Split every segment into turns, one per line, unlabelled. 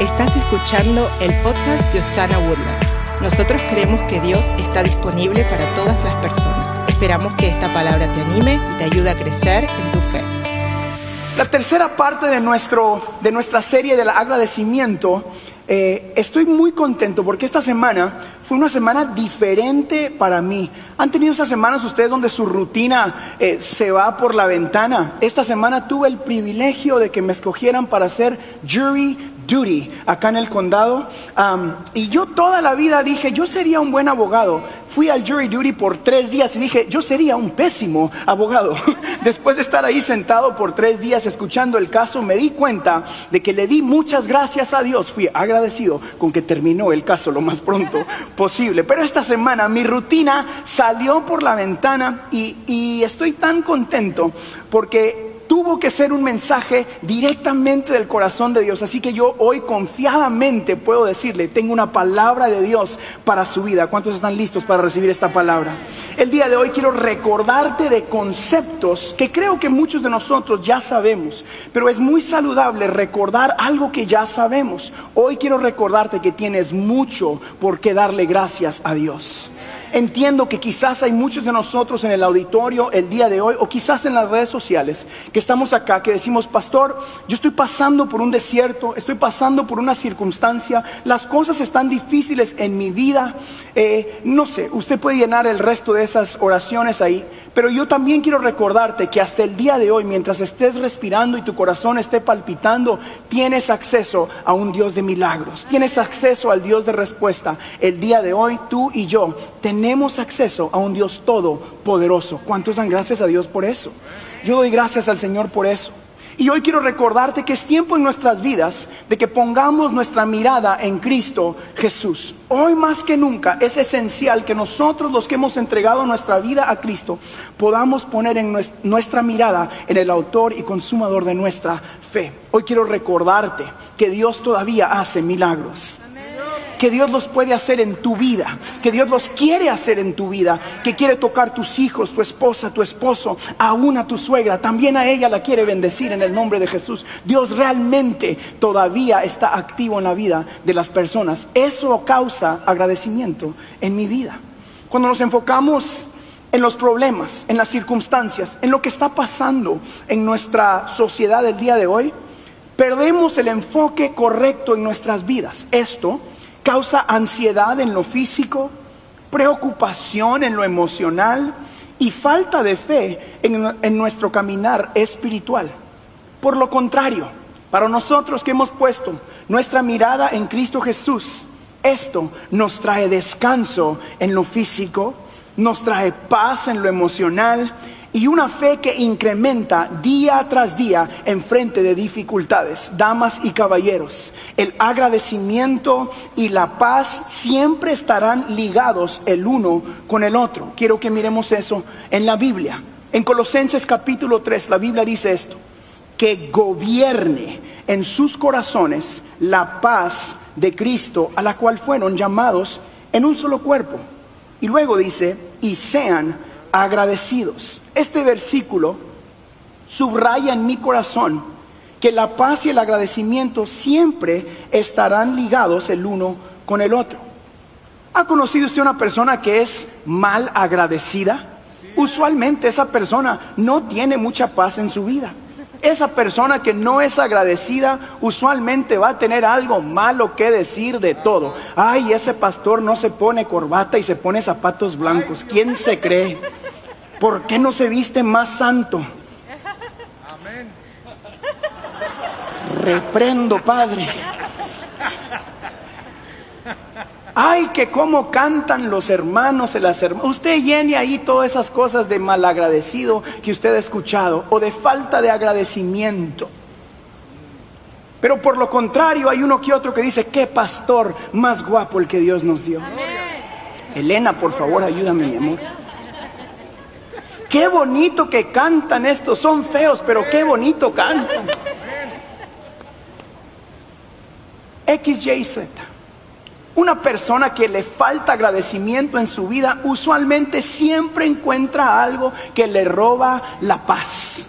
Estás escuchando el podcast de Osana Woodlands. Nosotros creemos que Dios está disponible para todas las personas. Esperamos que esta palabra te anime y te ayude a crecer en tu fe.
La tercera parte de, nuestro, de nuestra serie del agradecimiento, eh, estoy muy contento porque esta semana fue una semana diferente para mí. ¿Han tenido esas semanas ustedes donde su rutina eh, se va por la ventana? Esta semana tuve el privilegio de que me escogieran para ser jury duty acá en el condado. y yo toda la vida dije, yo sería un buen abogado. Fui al jury duty por tres días y dije, yo sería un pésimo abogado. Después de estar ahí sentado por tres días escuchando el caso, me di cuenta de que le di muchas gracias a Dios. Fui agradecido con que terminó el caso lo más pronto posible. Pero esta semana mi rutina salió por la ventana y estoy tan contento porque tuvo que ser un mensaje directamente del corazón de Dios. Así que yo hoy confiadamente puedo decirle, tengo una palabra de Dios para su vida. ¿Cuántos están listos para recibir esta palabra? El día de hoy quiero recordarte de conceptos que creo que muchos de nosotros ya sabemos, pero es muy saludable recordar algo que ya sabemos. Hoy quiero recordarte que tienes mucho por qué darle gracias a Dios. Entiendo que quizás hay muchos de nosotros en el auditorio el día de hoy o quizás en las redes sociales que estamos acá, que decimos, pastor, yo estoy pasando por un desierto, estoy pasando por una circunstancia, las cosas están difíciles en mi vida. Eh, no sé, usted puede llenar el resto de esas oraciones ahí, pero yo también quiero recordarte que hasta el día de hoy, mientras estés respirando y tu corazón esté palpitando, tienes acceso a un Dios de milagros, tienes acceso al Dios de respuesta. El día de hoy tú y yo tenemos acceso a un Dios todopoderoso. ¿Cuántos dan gracias a Dios por eso? Yo doy gracias al Señor por eso. Y hoy quiero recordarte que es tiempo en nuestras vidas de que pongamos nuestra mirada en Cristo Jesús. Hoy más que nunca es esencial que nosotros los que hemos entregado nuestra vida a Cristo podamos poner en nuestra mirada en el autor y consumador de nuestra fe. Hoy quiero recordarte que Dios todavía hace milagros que Dios los puede hacer en tu vida, que Dios los quiere hacer en tu vida, que quiere tocar tus hijos, tu esposa, tu esposo, aún a tu suegra, también a ella la quiere bendecir en el nombre de Jesús. Dios realmente todavía está activo en la vida de las personas. Eso causa agradecimiento en mi vida. Cuando nos enfocamos en los problemas, en las circunstancias, en lo que está pasando en nuestra sociedad el día de hoy, perdemos el enfoque correcto en nuestras vidas. Esto causa ansiedad en lo físico, preocupación en lo emocional y falta de fe en, nuestro caminar espiritual. Por lo contrario, para nosotros que hemos puesto nuestra mirada en Cristo Jesús, esto nos trae descanso en lo físico, nos trae paz en lo emocional y una fe que incrementa día tras día en frente de dificultades. Damas y caballeros, el agradecimiento y la paz siempre estarán ligados el uno con el otro. Quiero que miremos eso en la Biblia. En Colosenses capítulo 3 la Biblia dice esto, que gobierne en sus corazones la paz de Cristo a la cual fueron llamados en un solo cuerpo. Y luego dice, y sean agradecidos. Este versículo subraya en mi corazón que la paz y el agradecimiento siempre estarán ligados el uno con el otro. ¿Ha conocido usted una persona que es mal agradecida? Usualmente esa persona no tiene mucha paz en su vida. Esa persona que no es agradecida usualmente va a tener algo malo que decir de todo. Ay, ese pastor no se pone corbata y se pone zapatos blancos. ¿Quién se cree? ¿Por qué no se viste más santo? Reprendo, Padre. Ay, que cómo cantan los hermanos y las hermanas. Usted llene ahí todas esas cosas de malagradecido que usted ha escuchado o de falta de agradecimiento. Pero por lo contrario, hay uno que otro que dice, qué pastor más guapo el que Dios nos dio. Elena, por favor, ayúdame, mi amor. Qué bonito que cantan estos, son feos, pero qué bonito cantan. X, Y, Z. Una persona que le falta agradecimiento en su vida usualmente siempre encuentra algo que le roba la paz.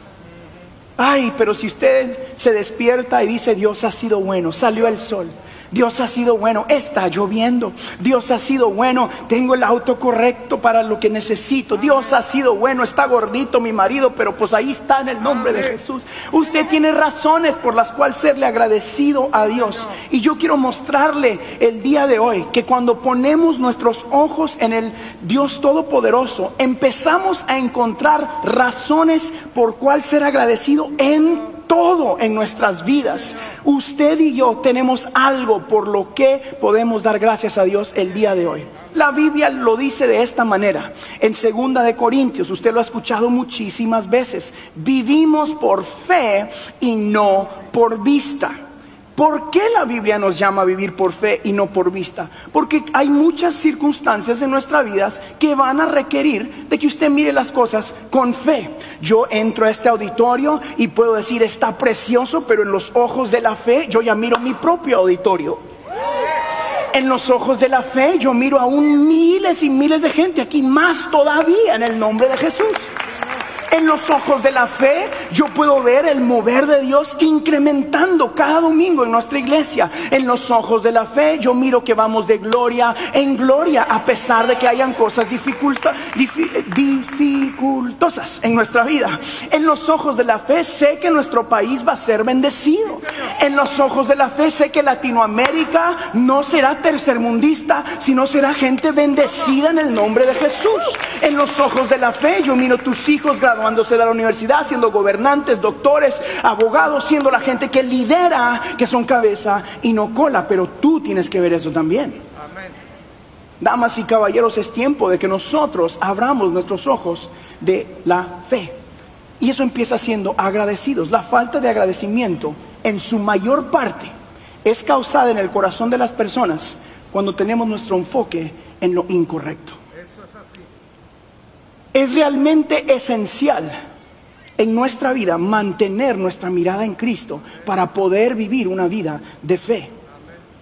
Ay, pero si usted se despierta y dice, Dios ha sido bueno, salió el sol. Dios ha sido bueno, está lloviendo. Dios ha sido bueno, tengo el auto correcto para lo que necesito. Dios ha sido bueno, está gordito mi marido, pero pues ahí está en el nombre de Jesús. Usted tiene razones por las cuales serle agradecido a Dios. Y yo quiero mostrarle el día de hoy que cuando ponemos nuestros ojos en el Dios Todopoderoso, empezamos a encontrar razones por cual ser agradecido en todo en nuestras vidas. Usted y yo tenemos algo por lo que podemos dar gracias a Dios el día de hoy. La Biblia lo dice de esta manera. En segunda de Corintios, usted lo ha escuchado muchísimas veces. Vivimos por fe y no por vista. ¿Por qué la Biblia nos llama a vivir por fe y no por vista? Porque hay muchas circunstancias en nuestra vida que van a requerir de que usted mire las cosas con fe. Yo entro a este auditorio y puedo decir, está precioso, pero en los ojos de la fe yo ya miro mi propio auditorio. En los ojos de la fe yo miro aún miles y miles de gente aquí, más todavía en el nombre de Jesús. En los ojos de la fe yo puedo ver el mover de Dios incrementando cada domingo en nuestra iglesia. En los ojos de la fe yo miro que vamos de gloria en gloria a pesar de que hayan cosas dificultosas en nuestra vida. En los ojos de la fe sé que nuestro país va a ser bendecido. En los ojos de la fe sé que Latinoamérica no será tercermundista, sino será gente bendecida en el nombre de Jesús. En los ojos de la fe yo miro tus hijos graduados graduándose de la universidad, siendo gobernantes, doctores, abogados, siendo la gente que lidera, que son cabeza y no cola. Pero tú tienes que ver eso también. Damas y caballeros, es tiempo de que nosotros abramos nuestros ojos de la fe. Y eso empieza siendo agradecidos. La falta de agradecimiento, en su mayor parte, es causada en el corazón de las personas cuando tenemos nuestro enfoque en lo incorrecto es realmente esencial en nuestra vida mantener nuestra mirada en Cristo para poder vivir una vida de fe.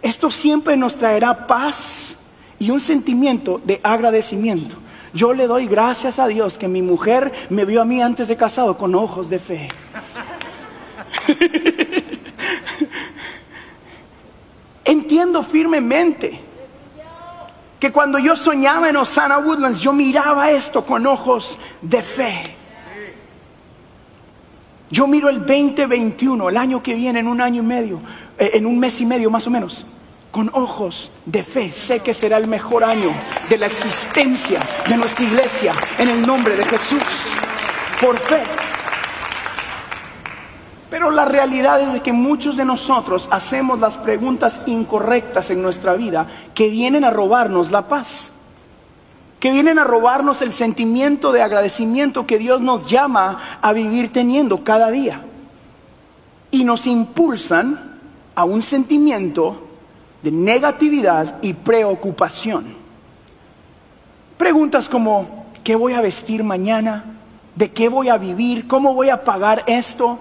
Esto siempre nos traerá paz y un sentimiento de agradecimiento. Yo le doy gracias a Dios que mi mujer me vio a mí antes de casado con ojos de fe. Entiendo firmemente que cuando yo soñaba en Osana Woodlands, yo miraba esto con ojos de fe. Yo miro el 2021, el año que viene, en un año y medio, eh, en un mes y medio más o menos, con ojos de fe. Sé que será el mejor año de la existencia de nuestra iglesia en el nombre de Jesús. Por fe. Pero la realidad es de que muchos de nosotros hacemos las preguntas incorrectas en nuestra vida que vienen a robarnos la paz, que vienen a robarnos el sentimiento de agradecimiento que Dios nos llama a vivir teniendo cada día. Y nos impulsan a un sentimiento de negatividad y preocupación. Preguntas como, ¿qué voy a vestir mañana? ¿De qué voy a vivir? ¿Cómo voy a pagar esto?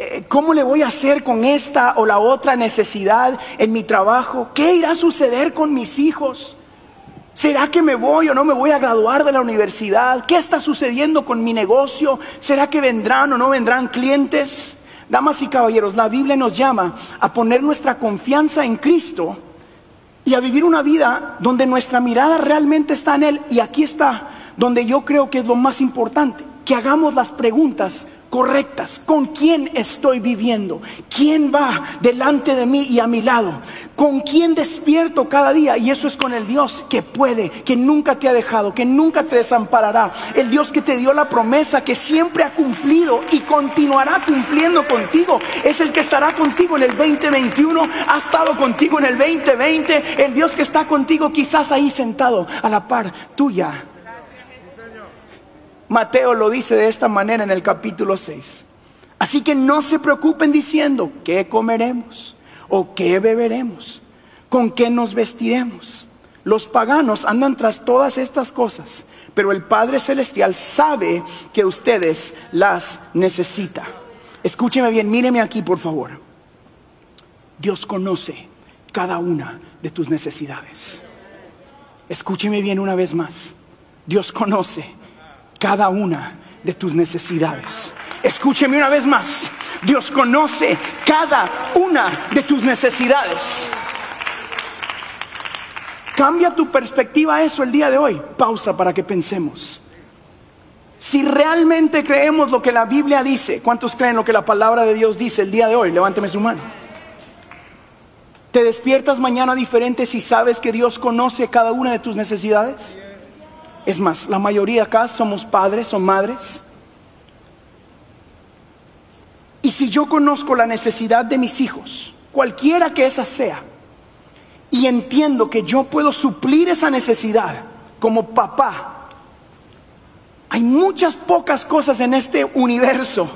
Eh, ¿Cómo le voy a hacer con esta o la otra necesidad en mi trabajo? ¿Qué irá a suceder con mis hijos? ¿Será que me voy o no me voy a graduar de la universidad? ¿Qué está sucediendo con mi negocio? ¿Será que vendrán o no vendrán clientes? Damas y caballeros, la Biblia nos llama a poner nuestra confianza en Cristo y a vivir una vida donde nuestra mirada realmente está en Él. Y aquí está, donde yo creo que es lo más importante, que hagamos las preguntas correctas. ¿Con quién estoy viviendo? ¿Quién va delante de mí y a mi lado? ¿Con quién despierto cada día? Y eso es con el Dios que puede, que nunca te ha dejado, que nunca te desamparará. El Dios que te dio la promesa, que siempre ha cumplido y continuará cumpliendo contigo. Es el que estará contigo en el 2021, ha estado contigo en el 2020. El Dios que está contigo quizás ahí sentado a la par tuya Mateo lo dice de esta manera en el capítulo 6. Así que no se preocupen diciendo qué comeremos o qué beberemos, con qué nos vestiremos. Los paganos andan tras todas estas cosas, pero el Padre Celestial sabe que ustedes las necesitan. Escúcheme bien, míreme aquí por favor. Dios conoce cada una de tus necesidades. Escúcheme bien una vez más. Dios conoce cada una de tus necesidades. Escúcheme una vez más. Dios conoce cada una de tus necesidades. Cambia tu perspectiva a eso el día de hoy. Pausa para que pensemos. Si realmente creemos lo que la Biblia dice, ¿cuántos creen lo que la palabra de Dios dice el día de hoy? Levánteme su mano. ¿Te despiertas mañana diferente si sabes que Dios conoce cada una de tus necesidades? Es más, la mayoría acá somos padres o madres. Y si yo conozco la necesidad de mis hijos, cualquiera que esa sea, y entiendo que yo puedo suplir esa necesidad como papá, hay muchas pocas cosas en este universo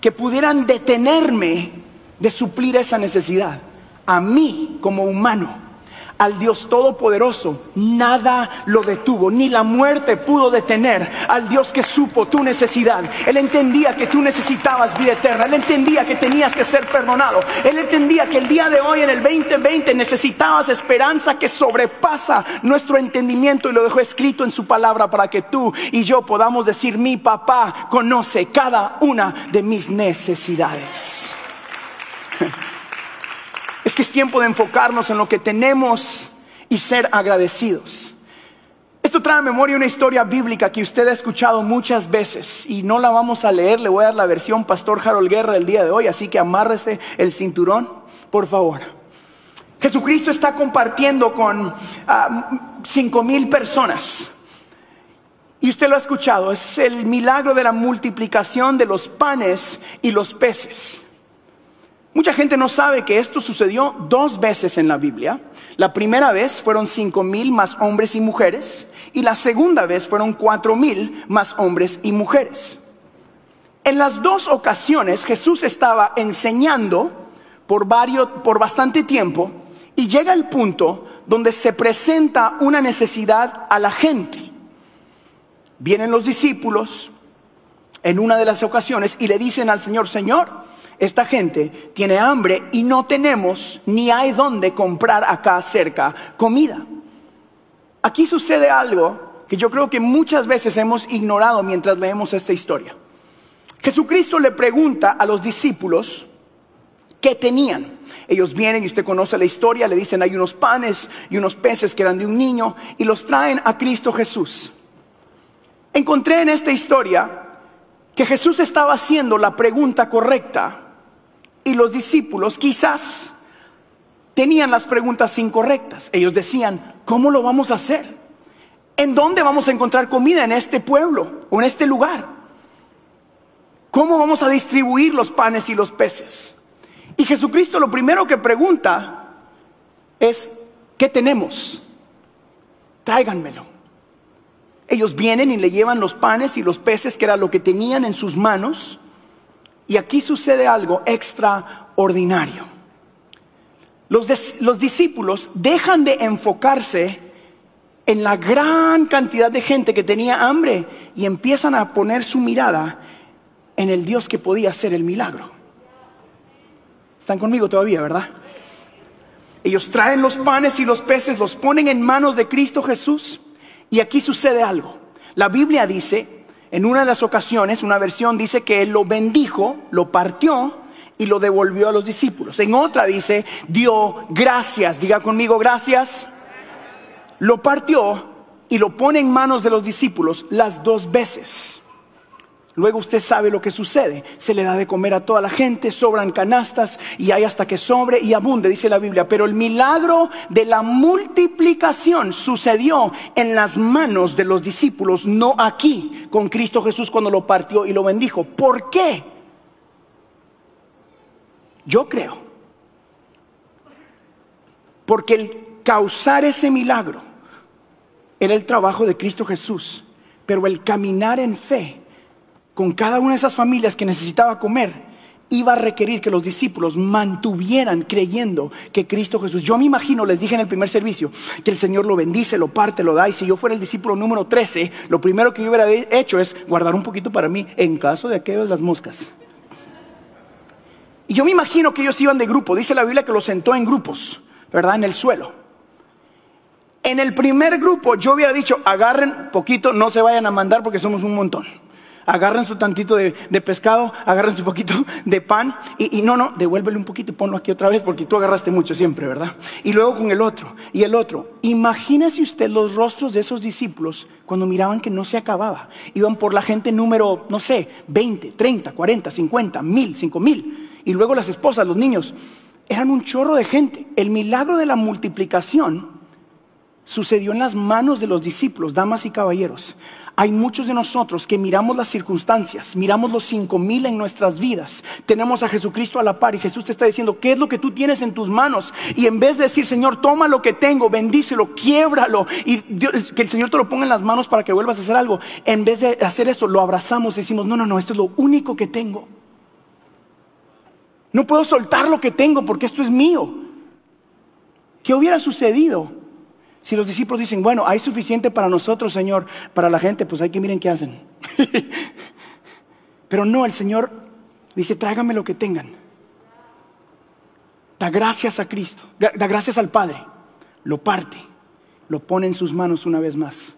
que pudieran detenerme de suplir esa necesidad. A mí como humano al Dios Todopoderoso, nada lo detuvo, ni la muerte pudo detener al Dios que supo tu necesidad. Él entendía que tú necesitabas vida eterna, él entendía que tenías que ser perdonado, él entendía que el día de hoy, en el 2020, necesitabas esperanza que sobrepasa nuestro entendimiento y lo dejó escrito en su palabra para que tú y yo podamos decir, mi papá conoce cada una de mis necesidades. Es tiempo de enfocarnos en lo que tenemos y ser agradecidos. Esto trae a memoria una historia bíblica que usted ha escuchado muchas veces y no la vamos a leer, le voy a dar la versión Pastor Harold Guerra el día de hoy, así que amárrese el cinturón, por favor. Jesucristo está compartiendo con ah, cinco mil personas. Y usted lo ha escuchado, es el milagro de la multiplicación de los panes y los peces. Mucha gente no sabe que esto sucedió dos veces en la Biblia. La primera vez fueron cinco mil más hombres y mujeres y la segunda vez fueron cuatro mil más hombres y mujeres. En las dos ocasiones Jesús estaba enseñando por, varios, por bastante tiempo y llega el punto donde se presenta una necesidad a la gente. Vienen los discípulos en una de las ocasiones y le dicen al Señor, Señor, esta gente tiene hambre y no tenemos ni hay dónde comprar acá cerca comida. Aquí sucede algo que yo creo que muchas veces hemos ignorado mientras leemos esta historia. Jesucristo le pregunta a los discípulos qué tenían. Ellos vienen y usted conoce la historia, le dicen hay unos panes y unos peces que eran de un niño y los traen a Cristo Jesús. Encontré en esta historia que Jesús estaba haciendo la pregunta correcta y los discípulos quizás tenían las preguntas incorrectas. Ellos decían, ¿cómo lo vamos a hacer? ¿En dónde vamos a encontrar comida en este pueblo o en este lugar? ¿Cómo vamos a distribuir los panes y los peces? Y Jesucristo lo primero que pregunta es, ¿qué tenemos? Tráiganmelo. Ellos vienen y le llevan los panes y los peces, que era lo que tenían en sus manos, y aquí sucede algo extraordinario. Los, los, discípulos dejan de enfocarse en la gran cantidad de gente que tenía hambre y empiezan a poner su mirada en el Dios que podía hacer el milagro. ¿Están conmigo todavía, verdad? Ellos traen los panes y los peces, los ponen en manos de Cristo Jesús y aquí sucede algo. La Biblia dice en una de las ocasiones, una versión dice que él lo bendijo, lo partió y lo devolvió a los discípulos. En otra dice, dio gracias, diga conmigo gracias. Lo partió y lo pone en manos de los discípulos las dos veces. Luego usted sabe lo que sucede. Se le da de comer a toda la gente, sobran canastas y hay hasta que sobre y abunde, dice la Biblia. Pero el milagro de la multiplicación sucedió en las manos de los discípulos, no aquí con Cristo Jesús cuando lo partió y lo bendijo. ¿Por qué? Yo creo. Porque el causar ese milagro era el trabajo de Cristo Jesús. Pero el caminar en fe con cada una de esas familias que necesitaba comer, iba a requerir que los discípulos mantuvieran creyendo que Cristo Jesús. Yo me imagino, les dije en el primer servicio, que el Señor lo bendice, lo parte, lo da. Y si yo fuera el discípulo número 13, lo primero que yo hubiera hecho es guardar un poquito para mí en caso de aquello de las moscas. Y yo me imagino que ellos iban de grupo. Dice la Biblia que los sentó en grupos, ¿verdad? En el suelo. En el primer grupo yo hubiera dicho, agarren poquito, no se vayan a mandar porque somos un montón. Agarran su tantito de, pescado, agarran su poquito de pan y, y, no, no, devuélvele un poquito y ponlo aquí otra vez porque tú agarraste mucho siempre, ¿verdad? Y luego con el otro y el otro. Imagínese usted los rostros de esos discípulos cuando miraban que no se acababa. Iban por la gente número, no sé, 20, 30, 40, 50, mil, 5 mil. Y luego las esposas, los niños. Eran un chorro de gente. El milagro de la multiplicación sucedió en las manos de los discípulos, damas y caballeros. Hay muchos de nosotros que miramos las circunstancias, miramos los cinco mil en nuestras vidas, tenemos a Jesucristo a la par y Jesús te está diciendo, ¿qué es lo que tú tienes en tus manos? Y en vez de decir, Señor, toma lo que tengo, bendícelo, quiébralo y que el Señor te lo ponga en las manos para que vuelvas a hacer algo, en vez de hacer eso, lo abrazamos y decimos, no, no, no, esto es lo único que tengo. No puedo soltar lo que tengo porque esto es mío. ¿Qué hubiera sucedido si los discípulos dicen, bueno, hay suficiente para nosotros, Señor, para la gente, pues hay que miren qué hacen. Pero no, el Señor dice, tráigame lo que tengan. Da gracias a Cristo, da gracias al Padre, lo parte, lo pone en sus manos una vez más.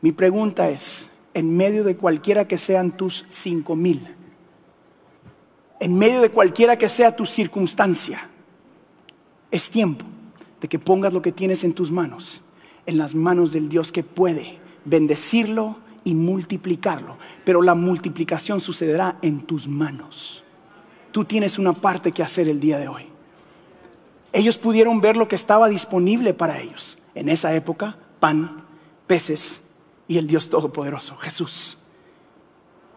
Mi pregunta es, en medio de cualquiera que sean tus cinco mil, en medio de cualquiera que sea tu circunstancia, es tiempo de que pongas lo que tienes en tus manos, en las manos del Dios que puede bendecirlo y multiplicarlo. Pero la multiplicación sucederá en tus manos. Tú tienes una parte que hacer el día de hoy. Ellos pudieron ver lo que estaba disponible para ellos. En esa época, pan, peces y el Dios Todopoderoso, Jesús.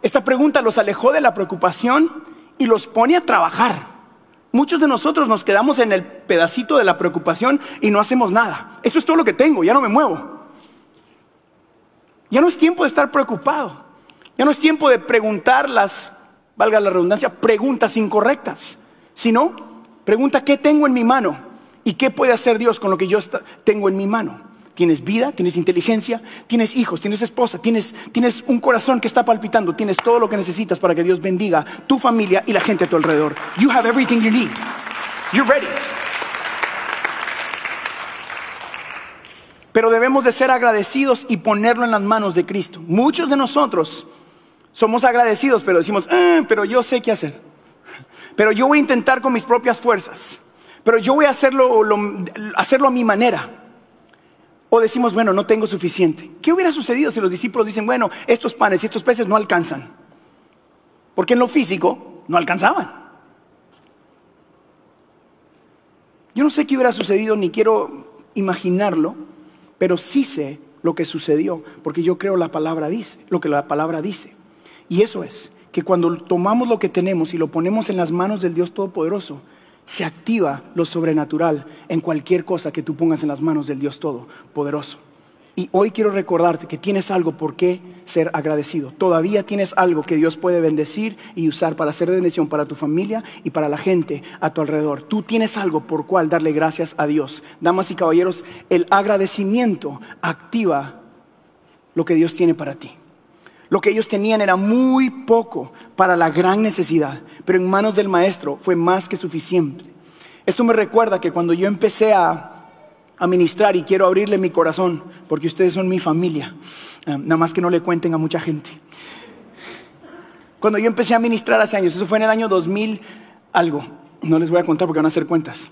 Esta pregunta los alejó de la preocupación y los pone a trabajar. Muchos de nosotros nos quedamos en el pedacito de la preocupación y no hacemos nada. Eso es todo lo que tengo, ya no me muevo. Ya no es tiempo de estar preocupado. Ya no es tiempo de preguntar las, valga la redundancia, preguntas incorrectas. Sino, pregunta qué tengo en mi mano y qué puede hacer Dios con lo que yo tengo en mi mano. Tienes vida, tienes inteligencia, tienes hijos, tienes esposa, tienes, tienes un corazón que está palpitando, tienes todo lo que necesitas para que Dios bendiga tu familia y la gente a tu alrededor. You have everything you need. You're ready. Pero debemos de ser agradecidos y ponerlo en las manos de Cristo. Muchos de nosotros somos agradecidos, pero decimos, ah, pero yo sé qué hacer. Pero yo voy a intentar con mis propias fuerzas. Pero yo voy a hacerlo, hacerlo a mi manera. O decimos, bueno, no tengo suficiente. ¿Qué hubiera sucedido si los discípulos dicen, bueno, estos panes y estos peces no alcanzan? Porque en lo físico no alcanzaban. Yo no sé qué hubiera sucedido, ni quiero imaginarlo, pero sí sé lo que sucedió, porque yo creo la palabra dice, lo que la palabra dice. Y eso es que cuando tomamos lo que tenemos y lo ponemos en las manos del Dios Todopoderoso, se activa lo sobrenatural en cualquier cosa que tú pongas en las manos del Dios Todopoderoso. Y hoy quiero recordarte que tienes algo por qué ser agradecido. Todavía tienes algo que Dios puede bendecir y usar para hacer bendición para tu familia y para la gente a tu alrededor. Tú tienes algo por cual darle gracias a Dios. Damas y caballeros, el agradecimiento activa lo que Dios tiene para ti. Lo que ellos tenían era muy poco para la gran necesidad, pero en manos del maestro fue más que suficiente. Esto me recuerda que cuando yo empecé a, ministrar y quiero abrirle mi corazón, porque ustedes son mi familia, eh, nada más que no le cuenten a mucha gente. Cuando yo empecé a ministrar hace años, eso fue en el año 2000 algo, no les voy a contar porque van a hacer cuentas.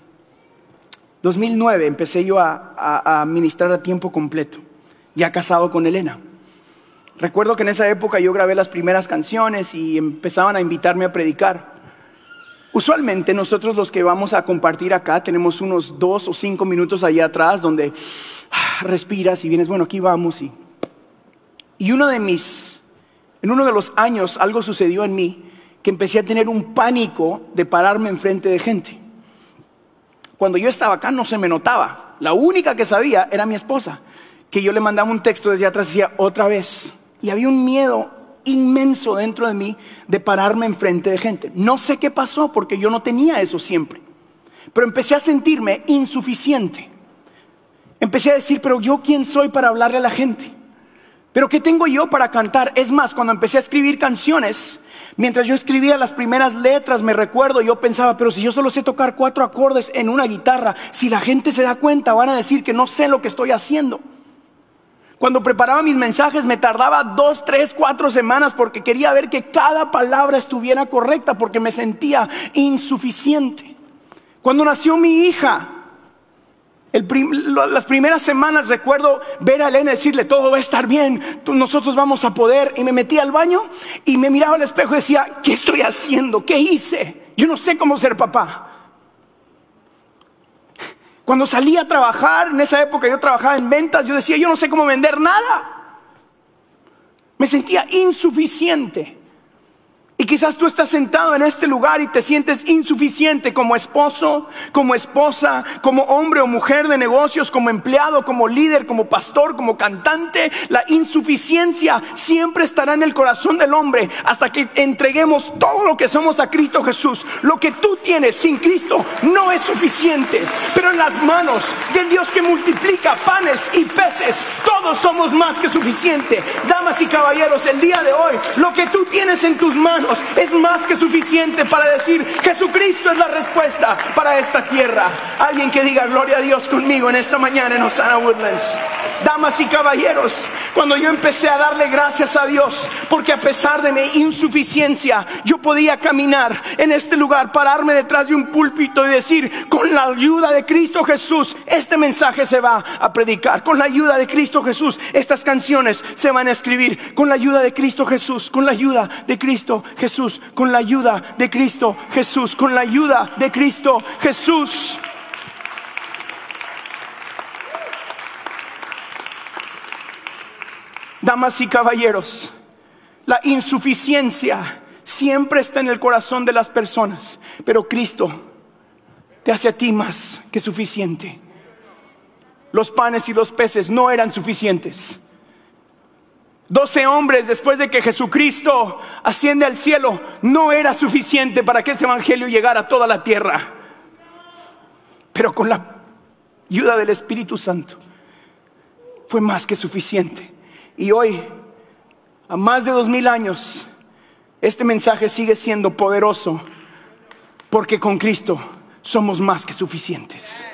2009 empecé yo a, a ministrar a tiempo completo, ya casado con Elena. Recuerdo que en esa época yo grabé las primeras canciones y empezaban a invitarme a predicar. Usualmente nosotros los que vamos a compartir acá tenemos unos dos o cinco minutos allá atrás donde ah, respiras y vienes, bueno, aquí vamos. Y, y uno de mis, en uno de los años algo sucedió en mí que empecé a tener un pánico de pararme enfrente de gente. Cuando yo estaba acá no se me notaba. La única que sabía era mi esposa, que yo le mandaba un texto desde atrás y decía, otra vez, y había un miedo inmenso dentro de mí de pararme enfrente de gente. No sé qué pasó porque yo no tenía eso siempre. Pero empecé a sentirme insuficiente. Empecé a decir, pero yo quién soy para hablarle a la gente. Pero ¿qué tengo yo para cantar? Es más, cuando empecé a escribir canciones, mientras yo escribía las primeras letras, me recuerdo, yo pensaba, pero si yo solo sé tocar cuatro acordes en una guitarra, si la gente se da cuenta, van a decir que no sé lo que estoy haciendo. Cuando preparaba mis mensajes me tardaba dos, tres, cuatro semanas porque quería ver que cada palabra estuviera correcta porque me sentía insuficiente. Cuando nació mi hija, las primeras semanas recuerdo ver a Elena decirle, todo va a estar bien, nosotros vamos a poder. Y me metí al baño y me miraba al espejo y decía, ¿qué estoy haciendo? ¿Qué hice? Yo no sé cómo ser papá. Cuando salí a trabajar, en esa época yo trabajaba en ventas, yo decía, yo no sé cómo vender nada. Me sentía insuficiente. Y quizás tú estás sentado en este lugar y te sientes insuficiente como esposo, como esposa, como hombre o mujer de negocios, como empleado, como líder, como pastor, como cantante. La insuficiencia siempre estará en el corazón del hombre hasta que entreguemos todo lo que somos a Cristo Jesús. Lo que tú tienes sin Cristo no es suficiente, pero en las manos del Dios que multiplica panes y peces, todos somos más que suficiente. Damas y caballeros, el día de hoy, lo que tú tienes en tus manos, es más que suficiente para decir Jesucristo es la respuesta para esta tierra. Alguien que diga gloria a Dios conmigo en esta mañana en Osana Woodlands. Damas y caballeros, cuando yo empecé a darle gracias a Dios, porque a pesar de mi insuficiencia, yo podía caminar en este lugar, pararme detrás de un púlpito y decir, con la ayuda de Cristo Jesús, este mensaje se va a predicar. Con la ayuda de Cristo Jesús, estas canciones se van a escribir. Con la ayuda de Cristo Jesús, con la ayuda de Cristo Jesús, con la ayuda de Cristo Jesús, con la ayuda de Cristo Jesús. Damas y caballeros, la insuficiencia siempre está en el corazón de las personas, pero Cristo te hace a ti más que suficiente. Los panes y los peces no eran suficientes. Doce hombres después de que Jesucristo asciende al cielo no era suficiente para que este evangelio llegara a toda la tierra. Pero con la ayuda del Espíritu Santo fue más que suficiente. Y hoy, a más de dos mil años, este mensaje sigue siendo poderoso porque con Cristo somos más que suficientes.